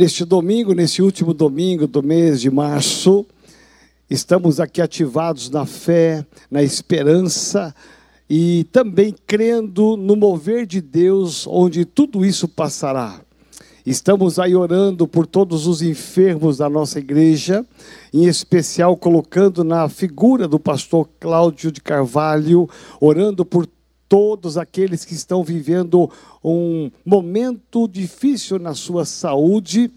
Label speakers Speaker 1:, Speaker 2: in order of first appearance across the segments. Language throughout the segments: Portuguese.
Speaker 1: Neste domingo, nesse último domingo do mês de março, estamos aqui ativados na fé, na esperança e também crendo no mover de Deus, onde tudo isso passará. Estamos aí orando por todos os enfermos da nossa igreja, em especial colocando na figura do pastor Cláudio de Carvalho, orando por todos aqueles que estão vivendo um momento difícil na sua saúde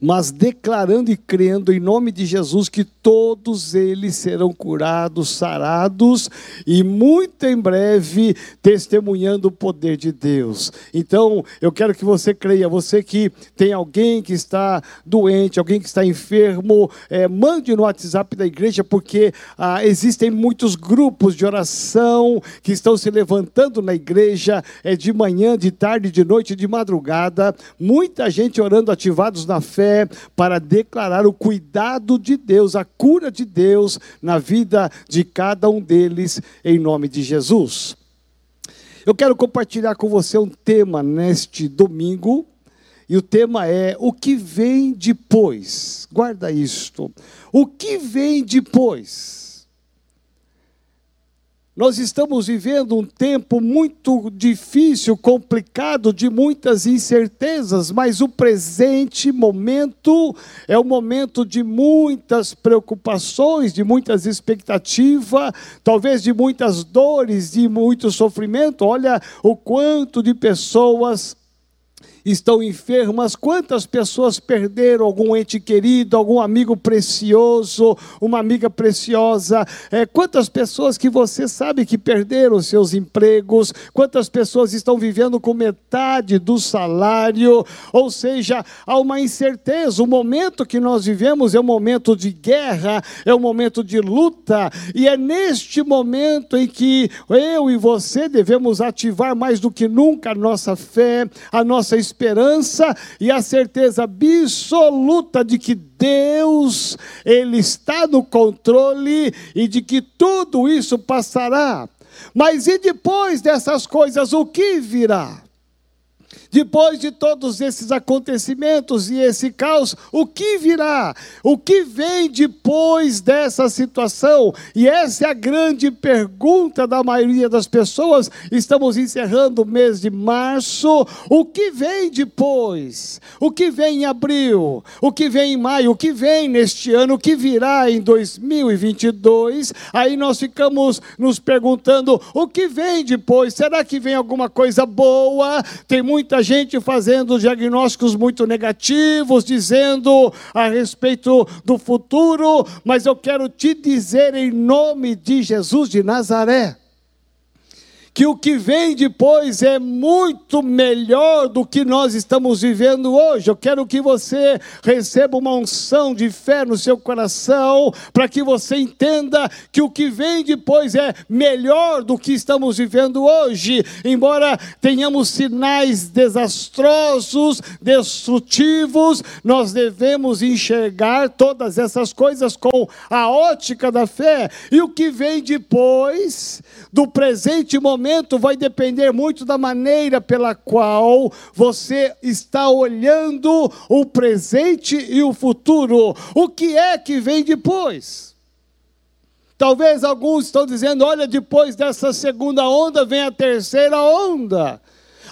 Speaker 1: mas declarando e crendo em nome de Jesus que todos eles serão curados, sarados e muito em breve testemunhando o poder de Deus. Então, eu quero que você creia, você que tem alguém que está doente, alguém que está enfermo, é, mande no WhatsApp da igreja, porque ah, existem muitos grupos de oração que estão se levantando na igreja, é de manhã, de tarde, de noite, de madrugada, muita gente orando ativados na fé para declarar o cuidado de Deus, a cura de Deus na vida de cada um deles, em nome de Jesus. Eu quero compartilhar com você um tema neste domingo, e o tema é o que vem depois. Guarda isto. O que vem depois? Nós estamos vivendo um tempo muito difícil, complicado, de muitas incertezas, mas o presente momento é o momento de muitas preocupações, de muitas expectativas, talvez de muitas dores, de muito sofrimento. Olha o quanto de pessoas estão enfermas, quantas pessoas perderam algum ente querido, algum amigo precioso, uma amiga preciosa, é, quantas pessoas que você sabe que perderam seus empregos, quantas pessoas estão vivendo com metade do salário, ou seja, há uma incerteza. O momento que nós vivemos é um momento de guerra, é um momento de luta, e é neste momento em que eu e você devemos ativar mais do que nunca a nossa fé, a nossa esperança esperança e a certeza absoluta de que Deus, Ele está no controle e de que tudo isso passará. Mas e depois dessas coisas, o que virá? Depois de todos esses acontecimentos e esse caos, o que virá? O que vem depois dessa situação? E essa é a grande pergunta da maioria das pessoas. Estamos encerrando o mês de março. O que vem depois? O que vem em abril? O que vem em maio? O que vem neste ano? O que virá em 2022? Aí nós ficamos nos perguntando: o que vem depois? Será que vem alguma coisa boa? Tem muita muita gente fazendo diagnósticos muito negativos, dizendo a respeito do futuro, mas eu quero te dizer em nome de Jesus de Nazaré que o que vem depois é muito melhor do que nós estamos vivendo hoje. Eu quero que você receba uma unção de fé no seu coração, para que você entenda que o que vem depois é melhor do que estamos vivendo hoje. Embora tenhamos sinais desastrosos, destrutivos, nós devemos enxergar todas essas coisas com a ótica da fé. E o que vem depois do presente momento vai depender muito da maneira pela qual você está olhando o presente e o futuro. O que é que vem depois? Talvez alguns estão dizendo: olha, depois dessa segunda onda vem a terceira onda.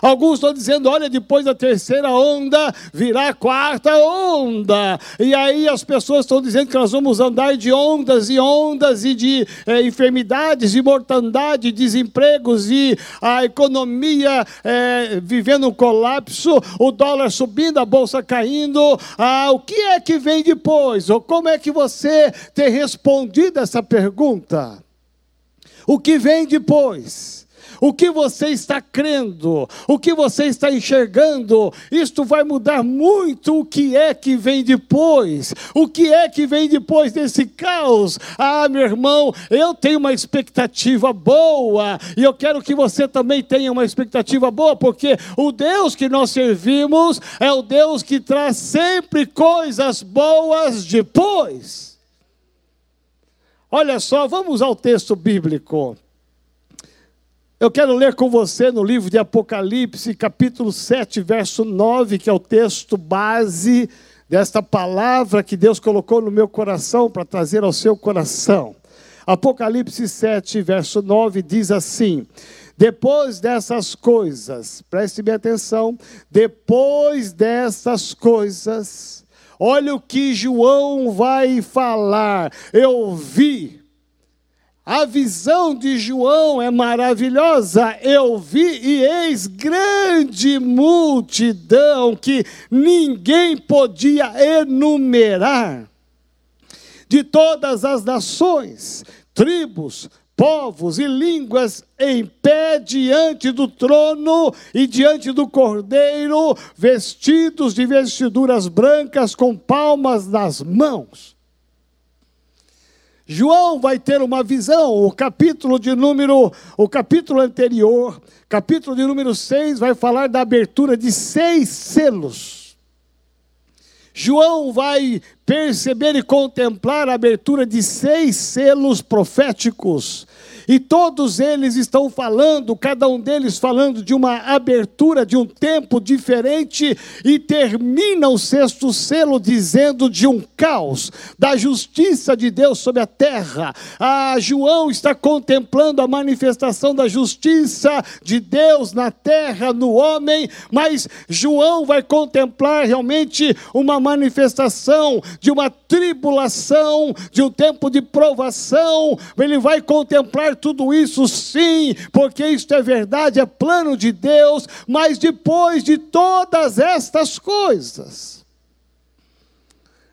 Speaker 1: Alguns estão dizendo: olha, depois da terceira onda virá a quarta onda. E aí as pessoas estão dizendo que nós vamos andar de ondas e ondas e de é, enfermidades, de mortandade, desempregos e a economia é, vivendo um colapso, o dólar subindo, a bolsa caindo. Ah, o que é que vem depois? Ou como é que você tem respondido essa pergunta? O que vem depois? O que você está crendo, o que você está enxergando, isto vai mudar muito o que é que vem depois. O que é que vem depois desse caos? Ah, meu irmão, eu tenho uma expectativa boa e eu quero que você também tenha uma expectativa boa, porque o Deus que nós servimos é o Deus que traz sempre coisas boas depois. Olha só, vamos ao texto bíblico. Eu quero ler com você no livro de Apocalipse, capítulo 7, verso 9, que é o texto base desta palavra que Deus colocou no meu coração para trazer ao seu coração. Apocalipse 7, verso 9 diz assim: Depois dessas coisas, preste bem atenção, depois dessas coisas, olha o que João vai falar. Eu vi a visão de João é maravilhosa. Eu vi e eis grande multidão que ninguém podia enumerar, de todas as nações, tribos, povos e línguas em pé diante do trono e diante do cordeiro, vestidos de vestiduras brancas com palmas nas mãos. João vai ter uma visão, o capítulo de número, o capítulo anterior, capítulo de número 6, vai falar da abertura de seis selos. João vai perceber e contemplar a abertura de seis selos proféticos e todos eles estão falando, cada um deles falando de uma abertura de um tempo diferente, e termina o sexto selo dizendo de um caos, da justiça de Deus sobre a terra. João está contemplando a manifestação da justiça de Deus na terra, no homem, mas João vai contemplar realmente uma manifestação de uma tribulação, de um tempo de provação, ele vai contemplar tudo isso sim, porque isto é verdade, é plano de Deus, mas depois de todas estas coisas,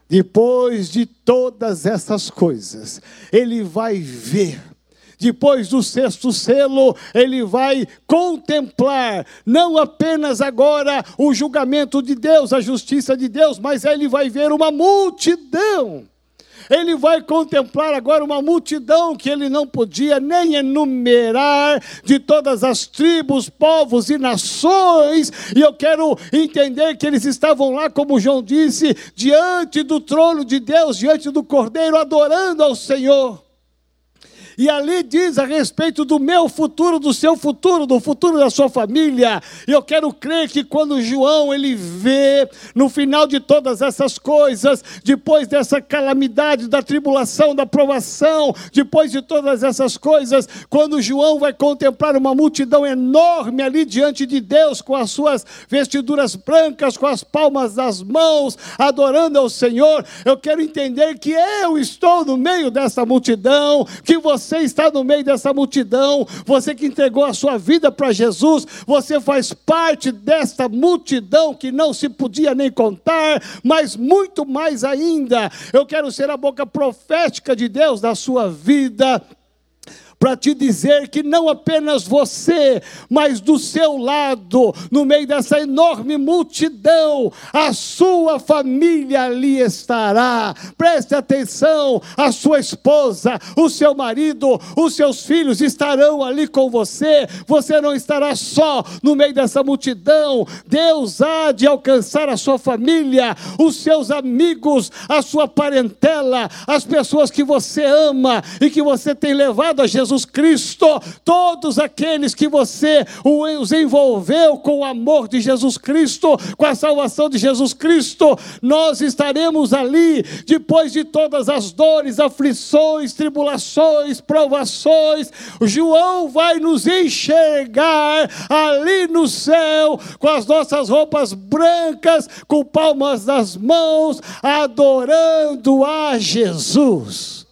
Speaker 1: depois de todas essas coisas, ele vai ver depois do sexto selo, ele vai contemplar não apenas agora o julgamento de Deus, a justiça de Deus, mas ele vai ver uma multidão ele vai contemplar agora uma multidão que ele não podia nem enumerar, de todas as tribos, povos e nações, e eu quero entender que eles estavam lá, como João disse, diante do trono de Deus, diante do Cordeiro, adorando ao Senhor. E ali diz a respeito do meu futuro, do seu futuro, do futuro da sua família. E eu quero crer que quando João ele vê no final de todas essas coisas, depois dessa calamidade, da tribulação, da provação, depois de todas essas coisas, quando João vai contemplar uma multidão enorme ali diante de Deus com as suas vestiduras brancas, com as palmas das mãos, adorando ao Senhor, eu quero entender que eu estou no meio dessa multidão, que você você está no meio dessa multidão, você que entregou a sua vida para Jesus, você faz parte desta multidão que não se podia nem contar, mas muito mais ainda, eu quero ser a boca profética de Deus na sua vida para te dizer que não apenas você, mas do seu lado, no meio dessa enorme multidão, a sua família ali estará. Preste atenção, a sua esposa, o seu marido, os seus filhos estarão ali com você. Você não estará só no meio dessa multidão. Deus há de alcançar a sua família, os seus amigos, a sua parentela, as pessoas que você ama e que você tem levado a Jesus Jesus Cristo, todos aqueles que você os envolveu com o amor de Jesus Cristo, com a salvação de Jesus Cristo, nós estaremos ali depois de todas as dores, aflições, tribulações, provações. João vai nos enxergar ali no céu com as nossas roupas brancas, com palmas nas mãos, adorando a Jesus.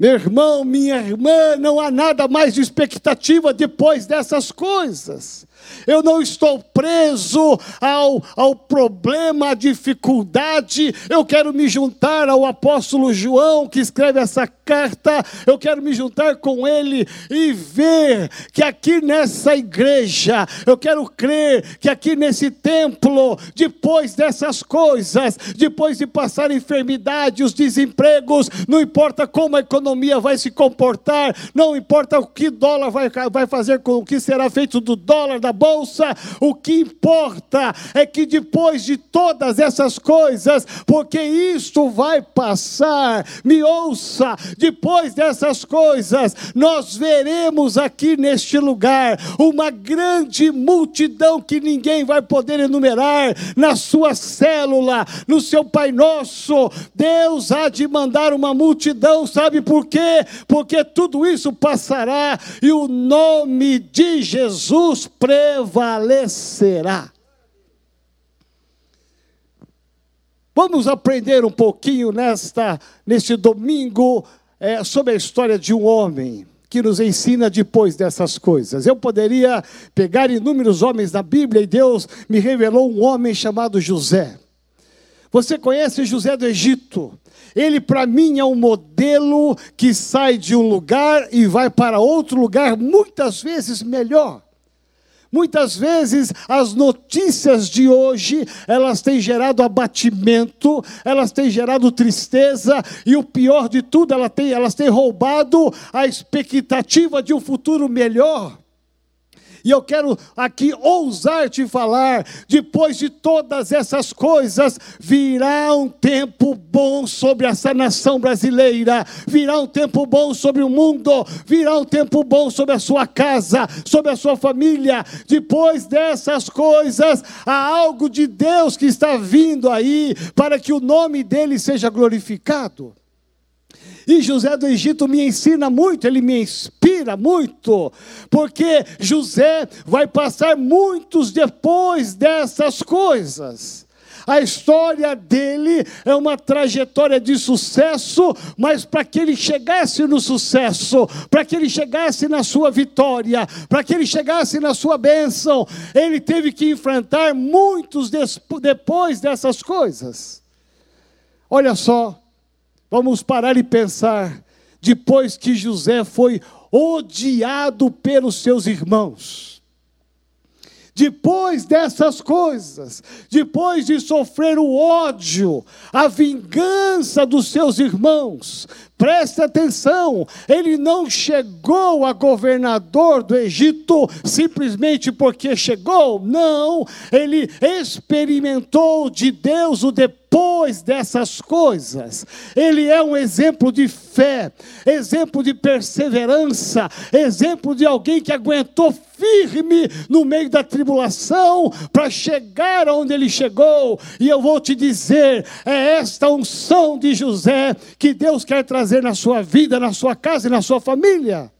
Speaker 1: Meu irmão, minha irmã, não há nada mais de expectativa depois dessas coisas. Eu não estou preso ao, ao problema, à dificuldade. Eu quero me juntar ao apóstolo João, que escreve essa carta. Eu quero me juntar com ele e ver que aqui nessa igreja, eu quero crer que aqui nesse templo, depois dessas coisas, depois de passar enfermidade, os desempregos, não importa como a economia vai se comportar, não importa o que dólar vai, vai fazer com o que será feito do dólar, da bolsa. O que importa é que depois de todas essas coisas, porque isto vai passar, me ouça, depois dessas coisas, nós veremos aqui neste lugar uma grande multidão que ninguém vai poder enumerar na sua célula, no seu Pai Nosso. Deus há de mandar uma multidão, sabe por quê? Porque tudo isso passará e o nome de Jesus prevalecerá. Vamos aprender um pouquinho nesta, neste domingo é, sobre a história de um homem que nos ensina depois dessas coisas. Eu poderia pegar inúmeros homens da Bíblia e Deus me revelou um homem chamado José. Você conhece José do Egito? Ele, para mim, é um modelo que sai de um lugar e vai para outro lugar, muitas vezes melhor. Muitas vezes as notícias de hoje, elas têm gerado abatimento, elas têm gerado tristeza e o pior de tudo, elas têm, elas têm roubado a expectativa de um futuro melhor. E eu quero aqui ousar te falar: depois de todas essas coisas, virá um tempo bom sobre essa nação brasileira, virá um tempo bom sobre o mundo, virá um tempo bom sobre a sua casa, sobre a sua família. Depois dessas coisas, há algo de Deus que está vindo aí para que o nome dele seja glorificado. E José do Egito me ensina muito, ele me inspira muito, porque José vai passar muitos depois dessas coisas. A história dele é uma trajetória de sucesso, mas para que ele chegasse no sucesso, para que ele chegasse na sua vitória, para que ele chegasse na sua bênção, ele teve que enfrentar muitos depois dessas coisas. Olha só, Vamos parar e pensar. Depois que José foi odiado pelos seus irmãos, depois dessas coisas, depois de sofrer o ódio, a vingança dos seus irmãos, preste atenção, ele não chegou a governador do Egito simplesmente porque chegou, não, ele experimentou de Deus o depois dessas coisas. Ele é um exemplo de fé, exemplo de perseverança, exemplo de alguém que aguentou firme no meio da tribulação para chegar onde ele chegou. E eu vou te dizer: é esta unção de José que Deus quer trazer na sua vida, na sua casa e na sua família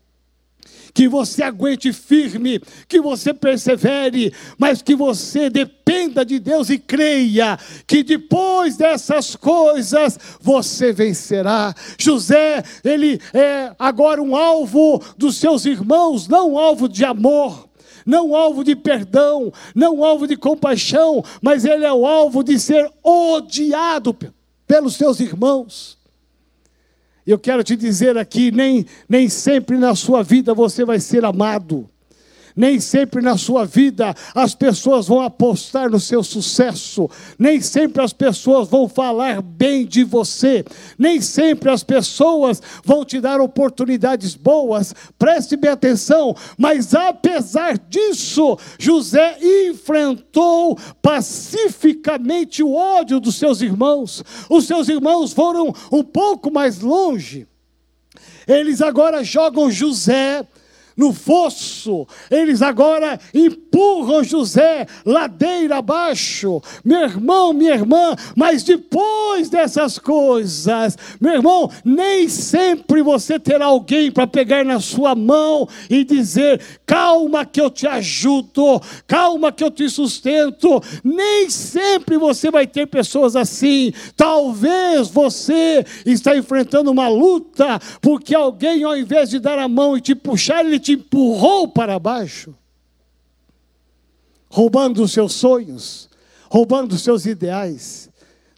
Speaker 1: que você aguente firme, que você persevere, mas que você dependa de Deus e creia que depois dessas coisas você vencerá. José, ele é agora um alvo dos seus irmãos, não um alvo de amor não alvo de perdão, não alvo de compaixão, mas ele é o alvo de ser odiado pelos seus irmãos. Eu quero te dizer aqui: nem, nem sempre na sua vida você vai ser amado. Nem sempre na sua vida as pessoas vão apostar no seu sucesso, nem sempre as pessoas vão falar bem de você, nem sempre as pessoas vão te dar oportunidades boas. Preste bem atenção, mas apesar disso, José enfrentou pacificamente o ódio dos seus irmãos. Os seus irmãos foram um pouco mais longe. Eles agora jogam José no fosso. Eles agora empurram José ladeira abaixo. Meu irmão, minha irmã, mas depois dessas coisas, meu irmão, nem sempre você terá alguém para pegar na sua mão e dizer: calma que eu te ajudo, calma que eu te sustento. Nem sempre você vai ter pessoas assim. Talvez você está enfrentando uma luta porque alguém, ao invés de dar a mão e te puxar, ele te te empurrou para baixo, roubando os seus sonhos, roubando os seus ideais.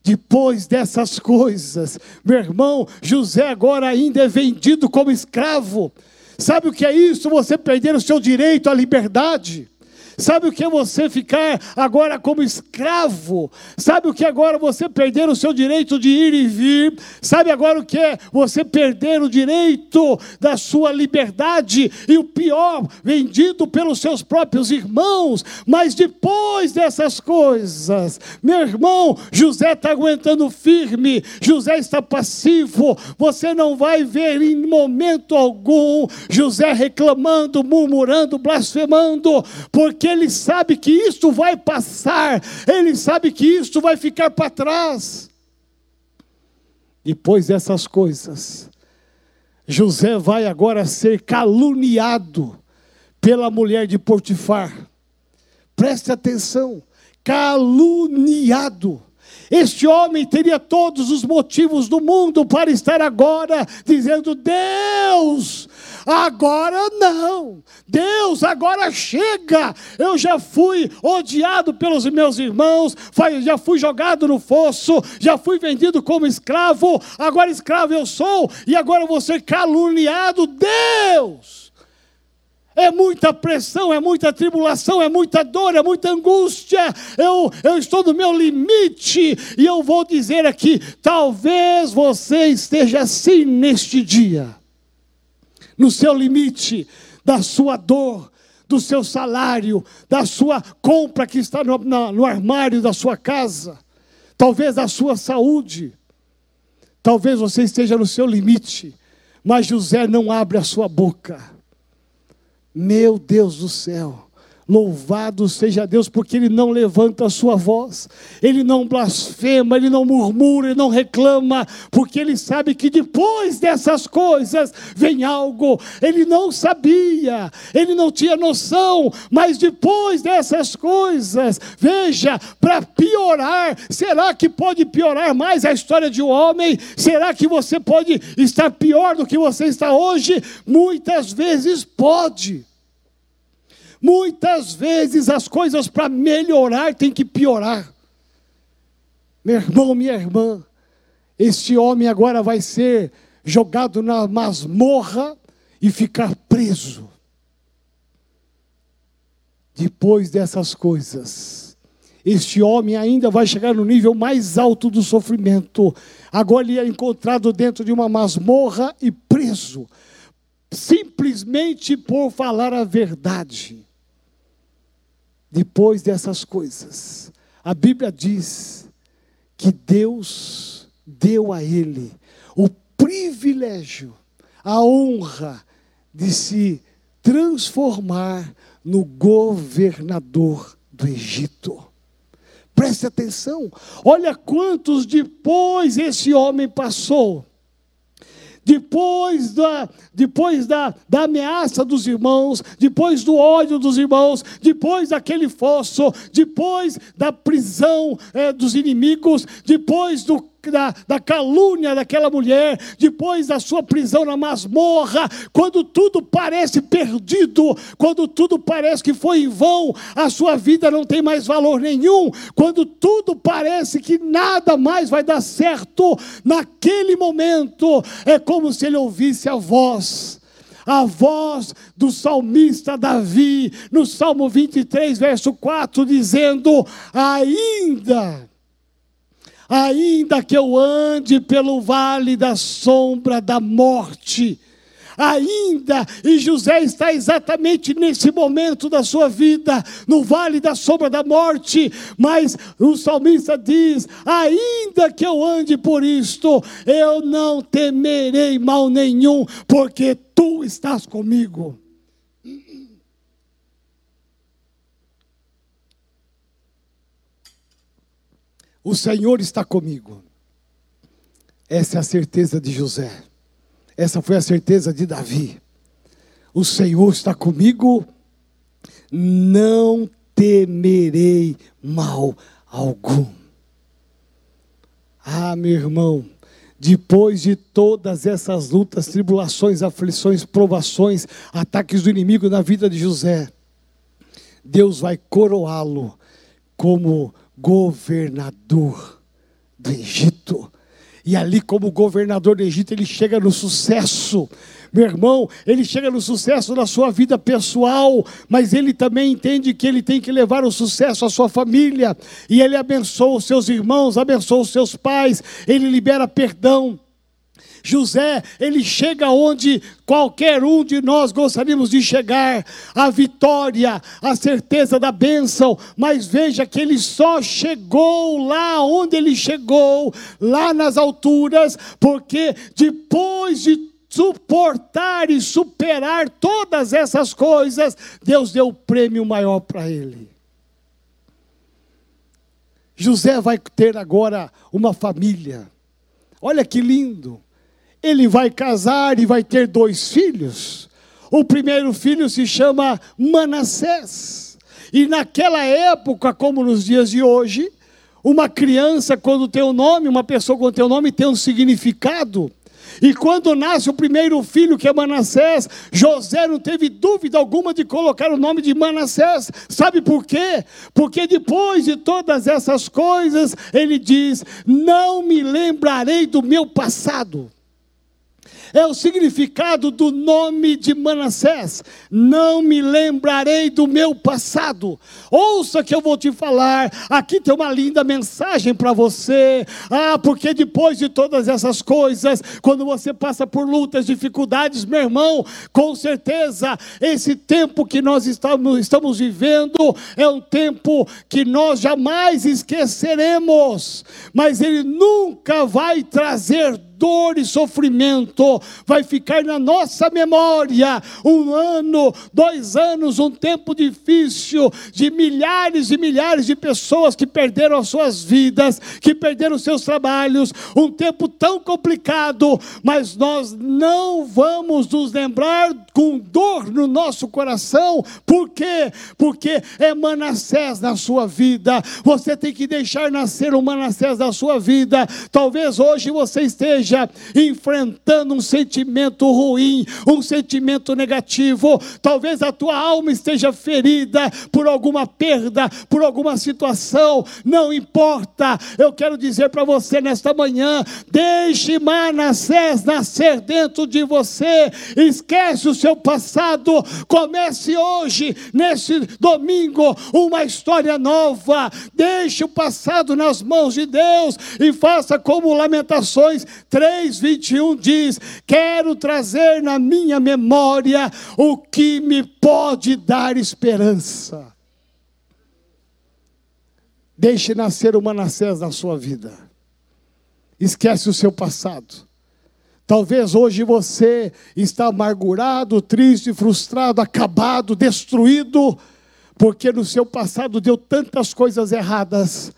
Speaker 1: Depois dessas coisas, meu irmão, José agora ainda é vendido como escravo. Sabe o que é isso? Você perder o seu direito à liberdade. Sabe o que é você ficar agora como escravo? Sabe o que agora você perder o seu direito de ir e vir? Sabe agora o que é você perder o direito da sua liberdade? E o pior, vendido pelos seus próprios irmãos. Mas depois dessas coisas, meu irmão, José está aguentando firme, José está passivo. Você não vai ver em momento algum José reclamando, murmurando, blasfemando, porque porque ele sabe que isto vai passar, ele sabe que isto vai ficar para trás. Depois dessas coisas, José vai agora ser caluniado pela mulher de Potifar. Preste atenção, caluniado. Este homem teria todos os motivos do mundo para estar agora dizendo: Deus, Agora não. Deus, agora chega. Eu já fui odiado pelos meus irmãos, já fui jogado no fosso, já fui vendido como escravo. Agora escravo eu sou e agora vou ser caluniado. Deus! É muita pressão, é muita tribulação, é muita dor, é muita angústia. Eu, eu estou no meu limite e eu vou dizer aqui: talvez você esteja assim neste dia no seu limite da sua dor, do seu salário, da sua compra que está no, na, no armário da sua casa, talvez da sua saúde. Talvez você esteja no seu limite, mas José não abre a sua boca. Meu Deus do céu. Louvado seja Deus, porque Ele não levanta a sua voz, Ele não blasfema, Ele não murmura, Ele não reclama, porque Ele sabe que depois dessas coisas vem algo. Ele não sabia, Ele não tinha noção, mas depois dessas coisas, veja, para piorar, será que pode piorar mais a história de um homem? Será que você pode estar pior do que você está hoje? Muitas vezes pode. Muitas vezes as coisas para melhorar têm que piorar. Meu irmão, minha irmã, este homem agora vai ser jogado na masmorra e ficar preso. Depois dessas coisas, este homem ainda vai chegar no nível mais alto do sofrimento. Agora ele é encontrado dentro de uma masmorra e preso, simplesmente por falar a verdade depois dessas coisas, a Bíblia diz que Deus deu a ele o privilégio, a honra de se transformar no governador do Egito. Preste atenção, olha quantos depois esse homem passou depois da, depois da, da ameaça dos irmãos, depois do ódio dos irmãos, depois daquele fosso, depois da prisão é, dos inimigos, depois do da, da calúnia daquela mulher, depois da sua prisão na masmorra, quando tudo parece perdido, quando tudo parece que foi em vão, a sua vida não tem mais valor nenhum, quando tudo parece que nada mais vai dar certo, naquele momento é como se ele ouvisse a voz a voz do salmista Davi, no Salmo 23, verso 4, dizendo: Ainda ainda que eu ande pelo vale da sombra da morte, ainda, e José está exatamente nesse momento da sua vida, no vale da sombra da morte, mas o salmista diz: ainda que eu ande por isto, eu não temerei mal nenhum, porque tu estás comigo. O Senhor está comigo. Essa é a certeza de José. Essa foi a certeza de Davi. O Senhor está comigo, não temerei mal algum. Ah, meu irmão, depois de todas essas lutas, tribulações, aflições, provações, ataques do inimigo na vida de José, Deus vai coroá-lo como governador do Egito. E ali, como governador do Egito, ele chega no sucesso. Meu irmão, ele chega no sucesso na sua vida pessoal, mas ele também entende que ele tem que levar o sucesso à sua família. E ele abençoa os seus irmãos, abençoa os seus pais, ele libera perdão. José, ele chega onde qualquer um de nós gostaríamos de chegar, a vitória, a certeza da bênção, mas veja que ele só chegou lá onde ele chegou, lá nas alturas, porque depois de suportar e superar todas essas coisas, Deus deu o prêmio maior para ele. José vai ter agora uma família. Olha que lindo ele vai casar e vai ter dois filhos. O primeiro filho se chama Manassés. E naquela época, como nos dias de hoje, uma criança, quando tem um nome, uma pessoa quando tem um nome, tem um significado. E quando nasce o primeiro filho, que é Manassés, José não teve dúvida alguma de colocar o nome de Manassés. Sabe por quê? Porque depois de todas essas coisas, ele diz: Não me lembrarei do meu passado é o significado do nome de Manassés. Não me lembrarei do meu passado. Ouça que eu vou te falar. Aqui tem uma linda mensagem para você. Ah, porque depois de todas essas coisas, quando você passa por lutas, dificuldades, meu irmão, com certeza, esse tempo que nós estamos, estamos vivendo é um tempo que nós jamais esqueceremos, mas ele nunca vai trazer dor e sofrimento, vai ficar na nossa memória. Um ano, dois anos, um tempo difícil de milhares e milhares de pessoas que perderam as suas vidas, que perderam seus trabalhos, um tempo tão complicado, mas nós não vamos nos lembrar com dor no nosso coração, por quê? Porque é Manassés na sua vida, você tem que deixar nascer um Manassés na sua vida, talvez hoje você esteja esteja enfrentando um sentimento ruim, um sentimento negativo, talvez a tua alma esteja ferida por alguma perda, por alguma situação, não importa, eu quero dizer para você nesta manhã: deixe Manassés nascer dentro de você, esquece o seu passado, comece hoje, nesse domingo, uma história nova, deixe o passado nas mãos de Deus e faça como Lamentações 3, 21 diz: Quero trazer na minha memória o que me pode dar esperança. Deixe nascer o Manassés na sua vida. Esquece o seu passado. Talvez hoje você está amargurado, triste, frustrado, acabado, destruído, porque no seu passado deu tantas coisas erradas.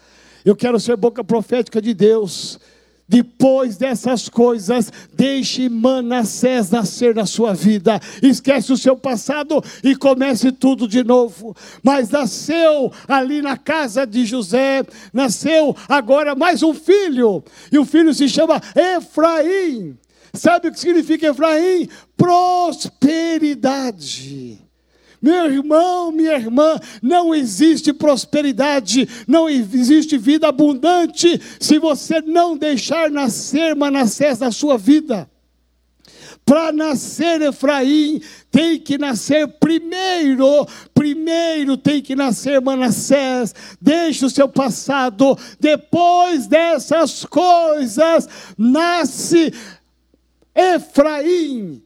Speaker 1: Eu quero ser boca profética de Deus depois dessas coisas, deixe Manassés nascer na sua vida. Esquece o seu passado e comece tudo de novo. Mas nasceu ali na casa de José, nasceu agora mais um filho, e o filho se chama Efraim. Sabe o que significa Efraim? Prosperidade. Meu irmão, minha irmã, não existe prosperidade, não existe vida abundante se você não deixar nascer Manassés na sua vida. Para nascer Efraim, tem que nascer primeiro, primeiro tem que nascer Manassés, deixe o seu passado, depois dessas coisas, nasce Efraim,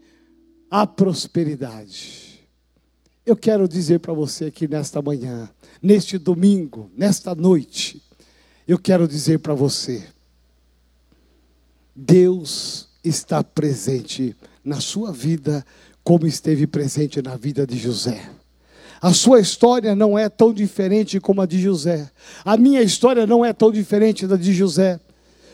Speaker 1: a prosperidade. Eu quero dizer para você aqui nesta manhã, neste domingo, nesta noite, eu quero dizer para você: Deus está presente na sua vida, como esteve presente na vida de José. A sua história não é tão diferente como a de José. A minha história não é tão diferente da de José.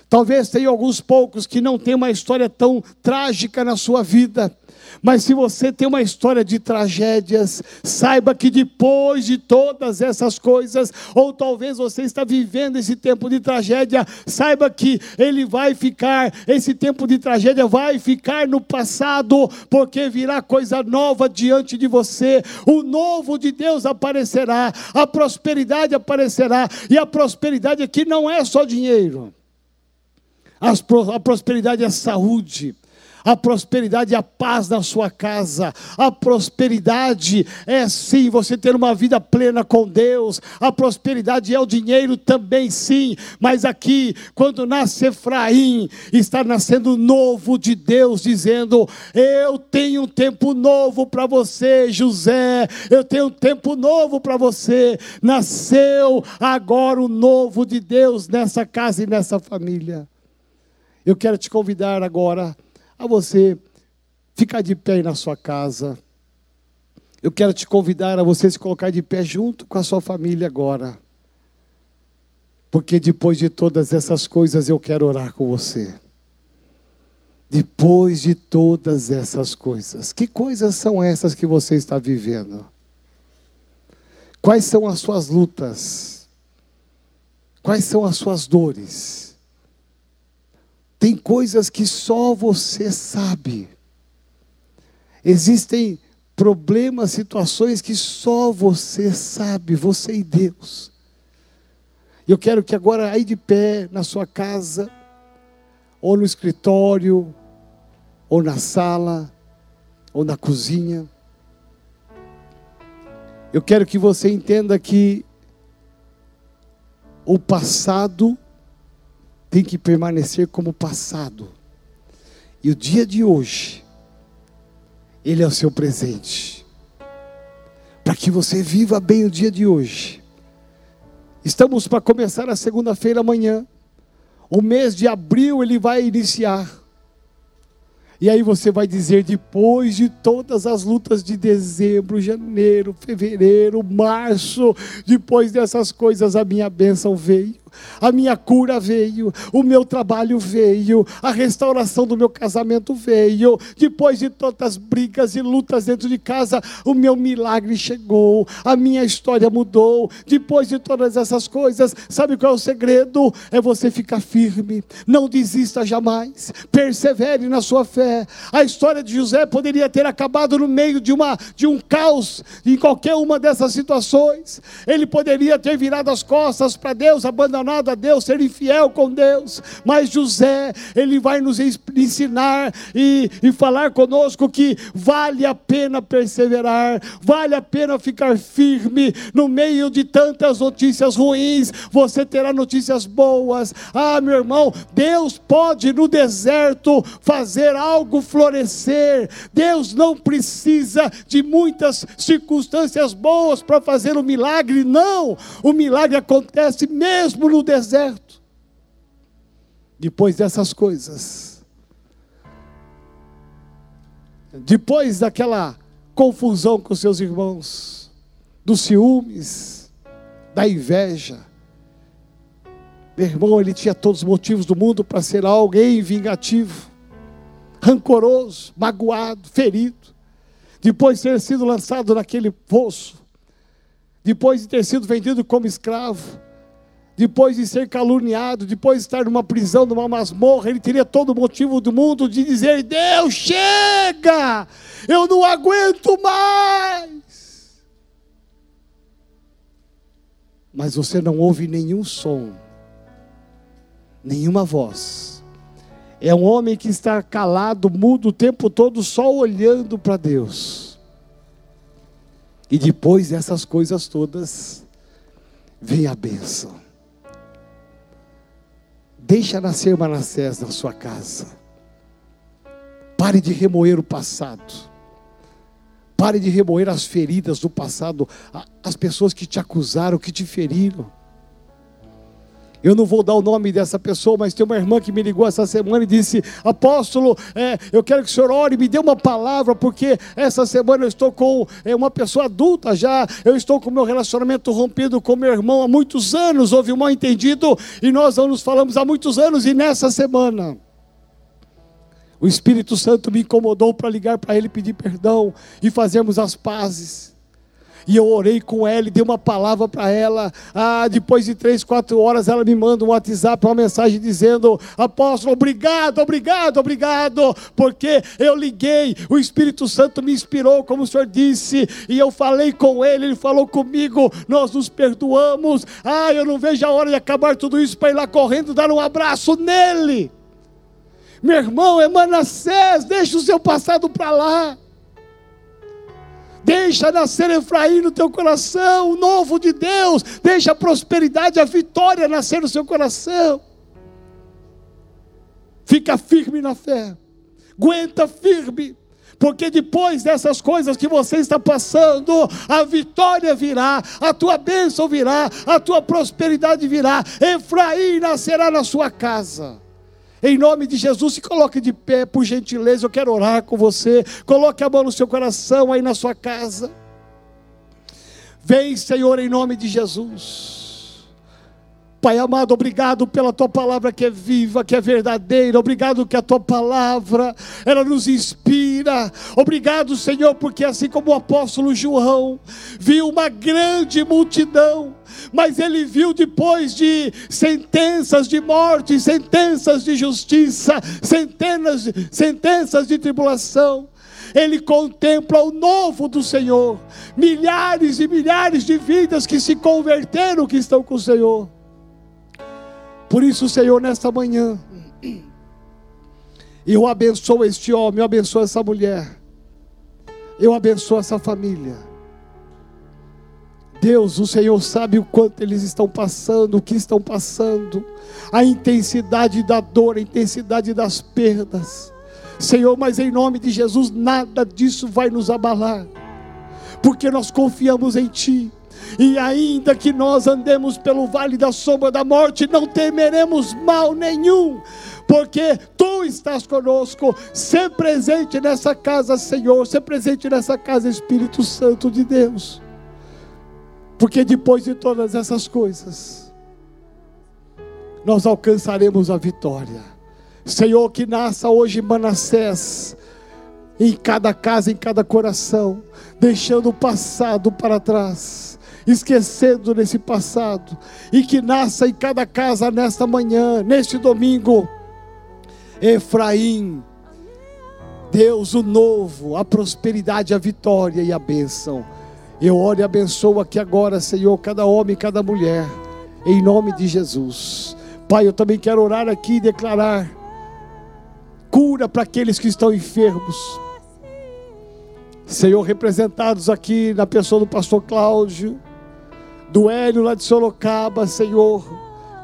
Speaker 1: Talvez tenha alguns poucos que não têm uma história tão trágica na sua vida. Mas se você tem uma história de tragédias, saiba que depois de todas essas coisas, ou talvez você está vivendo esse tempo de tragédia, saiba que ele vai ficar, esse tempo de tragédia vai ficar no passado, porque virá coisa nova diante de você. O novo de Deus aparecerá, a prosperidade aparecerá, e a prosperidade aqui não é só dinheiro. A prosperidade é saúde a prosperidade e a paz na sua casa. A prosperidade é sim você ter uma vida plena com Deus. A prosperidade é o dinheiro também, sim. Mas aqui, quando nasce Efraim, está nascendo novo de Deus, dizendo: Eu tenho um tempo novo para você, José. Eu tenho um tempo novo para você. Nasceu agora o novo de Deus nessa casa e nessa família. Eu quero te convidar agora a você ficar de pé aí na sua casa. Eu quero te convidar a você se colocar de pé junto com a sua família agora. Porque depois de todas essas coisas eu quero orar com você. Depois de todas essas coisas, que coisas são essas que você está vivendo? Quais são as suas lutas? Quais são as suas dores? Tem coisas que só você sabe. Existem problemas, situações que só você sabe, você e Deus. Eu quero que agora, aí de pé, na sua casa, ou no escritório, ou na sala, ou na cozinha, eu quero que você entenda que o passado tem que permanecer como passado. E o dia de hoje, ele é o seu presente. Para que você viva bem o dia de hoje. Estamos para começar a segunda-feira amanhã. O mês de abril ele vai iniciar. E aí você vai dizer, depois de todas as lutas de dezembro, janeiro, fevereiro, março, depois dessas coisas, a minha bênção veio a minha cura veio, o meu trabalho veio, a restauração do meu casamento veio. Depois de tantas brigas e lutas dentro de casa, o meu milagre chegou, a minha história mudou. Depois de todas essas coisas, sabe qual é o segredo? É você ficar firme, não desista jamais, persevere na sua fé. A história de José poderia ter acabado no meio de, uma, de um caos, em qualquer uma dessas situações. Ele poderia ter virado as costas para Deus, abandonado abandonado a Deus, ser infiel com Deus. Mas José, ele vai nos ensinar e, e falar conosco que vale a pena perseverar, vale a pena ficar firme no meio de tantas notícias ruins. Você terá notícias boas. Ah, meu irmão, Deus pode no deserto fazer algo florescer. Deus não precisa de muitas circunstâncias boas para fazer um milagre, não. O milagre acontece mesmo no deserto. Depois dessas coisas, depois daquela confusão com seus irmãos, dos ciúmes, da inveja, meu irmão, ele tinha todos os motivos do mundo para ser alguém vingativo, rancoroso, magoado, ferido. Depois de ter sido lançado naquele poço, depois de ter sido vendido como escravo, depois de ser caluniado, depois de estar numa prisão, numa masmorra, ele teria todo o motivo do mundo de dizer: Deus, chega, eu não aguento mais. Mas você não ouve nenhum som, nenhuma voz. É um homem que está calado, mudo o tempo todo, só olhando para Deus. E depois dessas coisas todas, vem a bênção. Deixa nascer Manassés na sua casa. Pare de remoer o passado. Pare de remoer as feridas do passado, as pessoas que te acusaram, que te feriram. Eu não vou dar o nome dessa pessoa, mas tem uma irmã que me ligou essa semana e disse: Apóstolo, é, eu quero que o senhor ore, me dê uma palavra, porque essa semana eu estou com é, uma pessoa adulta já, eu estou com meu relacionamento rompido com meu irmão há muitos anos, houve um mal entendido e nós não nos falamos há muitos anos, e nessa semana. O Espírito Santo me incomodou para ligar para ele pedir perdão e fazermos as pazes. E eu orei com ela e dei uma palavra para ela. Ah, depois de três, quatro horas, ela me manda um WhatsApp, uma mensagem dizendo: Apóstolo, obrigado, obrigado, obrigado, porque eu liguei, o Espírito Santo me inspirou, como o senhor disse, e eu falei com ele, ele falou comigo, nós nos perdoamos. Ah, eu não vejo a hora de acabar tudo isso para ir lá correndo dar um abraço nele. Meu irmão, é Manassés, deixa o seu passado para lá. Deixa nascer Efraim no teu coração, o novo de Deus. Deixa a prosperidade, a vitória nascer no seu coração. Fica firme na fé. Aguenta firme. Porque depois dessas coisas que você está passando, a vitória virá, a tua bênção virá, a tua prosperidade virá. Efraim nascerá na sua casa. Em nome de Jesus, se coloque de pé, por gentileza, eu quero orar com você. Coloque a mão no seu coração, aí na sua casa. Vem, Senhor, em nome de Jesus. Pai amado, obrigado pela tua palavra que é viva, que é verdadeira. Obrigado que a tua palavra, ela nos inspira. Obrigado, Senhor, porque assim como o apóstolo João viu uma grande multidão, mas ele viu depois de sentenças de morte, sentenças de justiça, centenas, sentenças de tribulação. Ele contempla o novo do Senhor, milhares e milhares de vidas que se converteram, que estão com o Senhor. Por isso, Senhor, nesta manhã, eu abençoo este homem, eu abençoo essa mulher, eu abençoo essa família. Deus, o Senhor sabe o quanto eles estão passando, o que estão passando, a intensidade da dor, a intensidade das perdas. Senhor, mas em nome de Jesus, nada disso vai nos abalar, porque nós confiamos em Ti. E ainda que nós andemos pelo vale da sombra da morte, não temeremos mal nenhum, porque tu estás conosco, sempre presente nessa casa, Senhor, sempre presente nessa casa, Espírito Santo de Deus. Porque depois de todas essas coisas, nós alcançaremos a vitória. Senhor, que nasça hoje Manassés em cada casa, em cada coração, deixando o passado para trás, esquecendo desse passado, e que nasça em cada casa nesta manhã, neste domingo, Efraim, Deus o novo, a prosperidade, a vitória e a bênção. Eu oro e abençoo aqui agora, Senhor, cada homem, cada mulher, em nome de Jesus. Pai, eu também quero orar aqui e declarar cura para aqueles que estão enfermos. Senhor, representados aqui na pessoa do pastor Cláudio, do Hélio lá de Sorocaba, Senhor,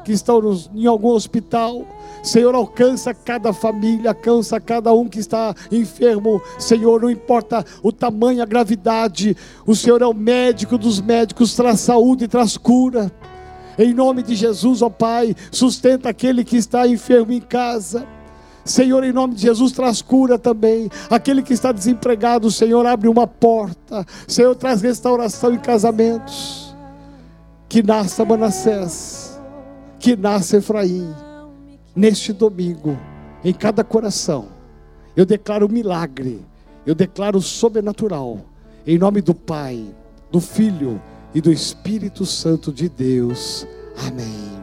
Speaker 1: que estão nos, em algum hospital. Senhor, alcança cada família, alcança cada um que está enfermo. Senhor, não importa o tamanho, a gravidade, o Senhor é o médico dos médicos, traz saúde e traz cura. Em nome de Jesus, ó Pai, sustenta aquele que está enfermo em casa. Senhor, em nome de Jesus, traz cura também. Aquele que está desempregado, Senhor, abre uma porta. Senhor, traz restauração em casamentos. Que nasça Manassés, que nasça Efraim neste domingo, em cada coração, eu declaro milagre, eu declaro sobrenatural, em nome do Pai, do Filho e do Espírito Santo de Deus. Amém.